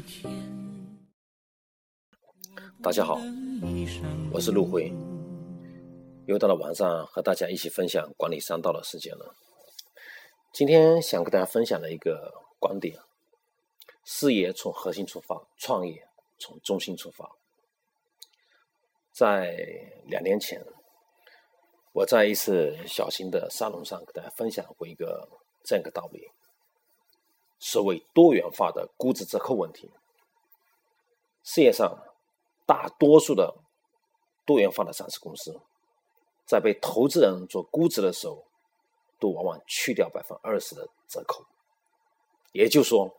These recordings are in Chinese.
天大家好，我是陆辉，又到了晚上和大家一起分享管理商道的时间了。今天想跟大家分享的一个观点：事业从核心出发，创业从中心出发。在两年前，我在一次小型的沙龙上给大家分享过一个这样一个道理：所谓多元化的估值折扣问题。事业上，大多数的多元化的上市公司，在被投资人做估值的时候，都往往去掉百分之二十的折扣。也就是说，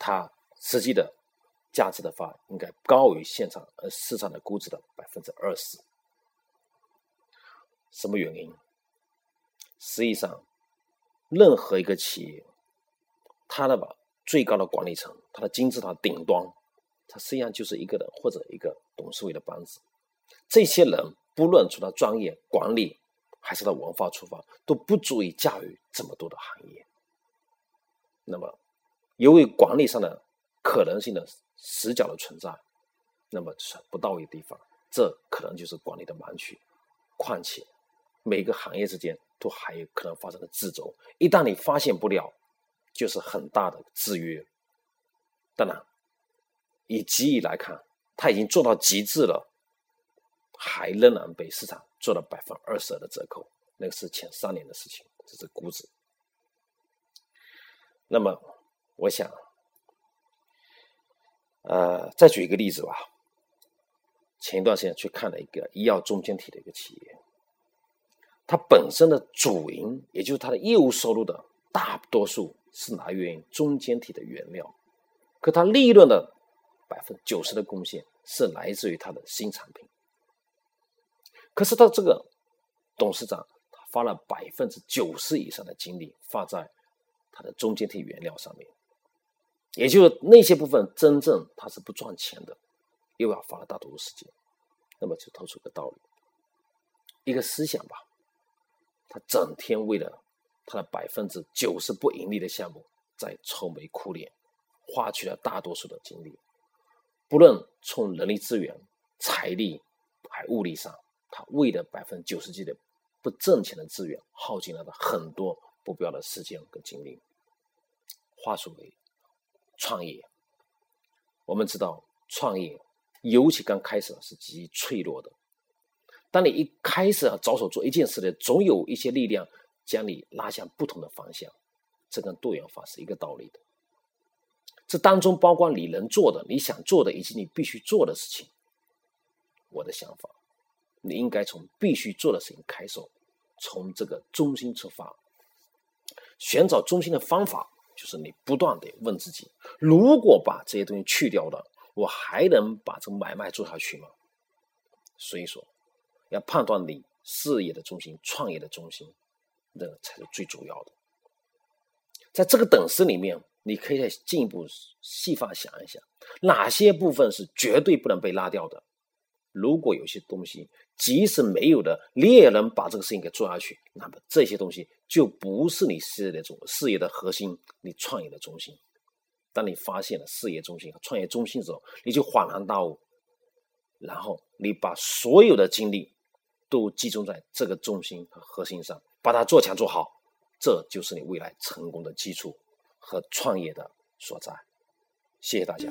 它实际的价值的话，应该高于现场呃市场的估值的百分之二十。什么原因？实际上，任何一个企业，他的吧最高的管理层，他的金字塔顶端。他实际上就是一个人或者一个董事会的班子，这些人不论从他专业管理还是他文化出发，都不足以驾驭这么多的行业。那么，由于管理上的可能性的死角的存在，那么是不到位的地方，这可能就是管理的盲区。况且，每个行业之间都还有可能发生的自轴，一旦你发现不了，就是很大的制约。当然。以机遇来看，他已经做到极致了，还仍然被市场做了百分之二十的折扣，那个是前三年的事情，这是估值。那么，我想，呃，再举一个例子吧。前一段时间去看了一个医药中间体的一个企业，它本身的主营，也就是它的业务收入的大多数是来源于中间体的原料，可它利润的。百分之九十的贡献是来自于他的新产品，可是他这个董事长他花了百分之九十以上的精力放在他的中间体原料上面，也就是那些部分真正他是不赚钱的，又要花了大多数时间，那么就透出个道理，一个思想吧，他整天为了他的百分之九十不盈利的项目在愁眉苦脸，花去了大多数的精力。不论从人力资源、财力还物力上，他为了百分之九十几的不挣钱的资源，耗尽了他很多不必要的时间跟精力。话说回创业，我们知道创业尤其刚开始是极脆弱的。当你一开始要着手做一件事的，总有一些力量将你拉向不同的方向。这跟多元化是一个道理的。这当中包括你能做的、你想做的以及你必须做的事情。我的想法，你应该从必须做的事情开始，从这个中心出发，寻找中心的方法，就是你不断的问自己：如果把这些东西去掉了，我还能把这个买卖做下去吗？所以说，要判断你事业的中心、创业的中心，那才是最主要的。在这个等式里面。你可以再进一步细化想一想，哪些部分是绝对不能被拉掉的？如果有些东西即使没有的，你也能把这个事情给做下去，那么这些东西就不是你事业的中事业的核心，你创业的中心。当你发现了事业中心和创业中心的时候，你就恍然大悟，然后你把所有的精力都集中在这个中心和核心上，把它做强做好，这就是你未来成功的基础。和创业的所在，谢谢大家。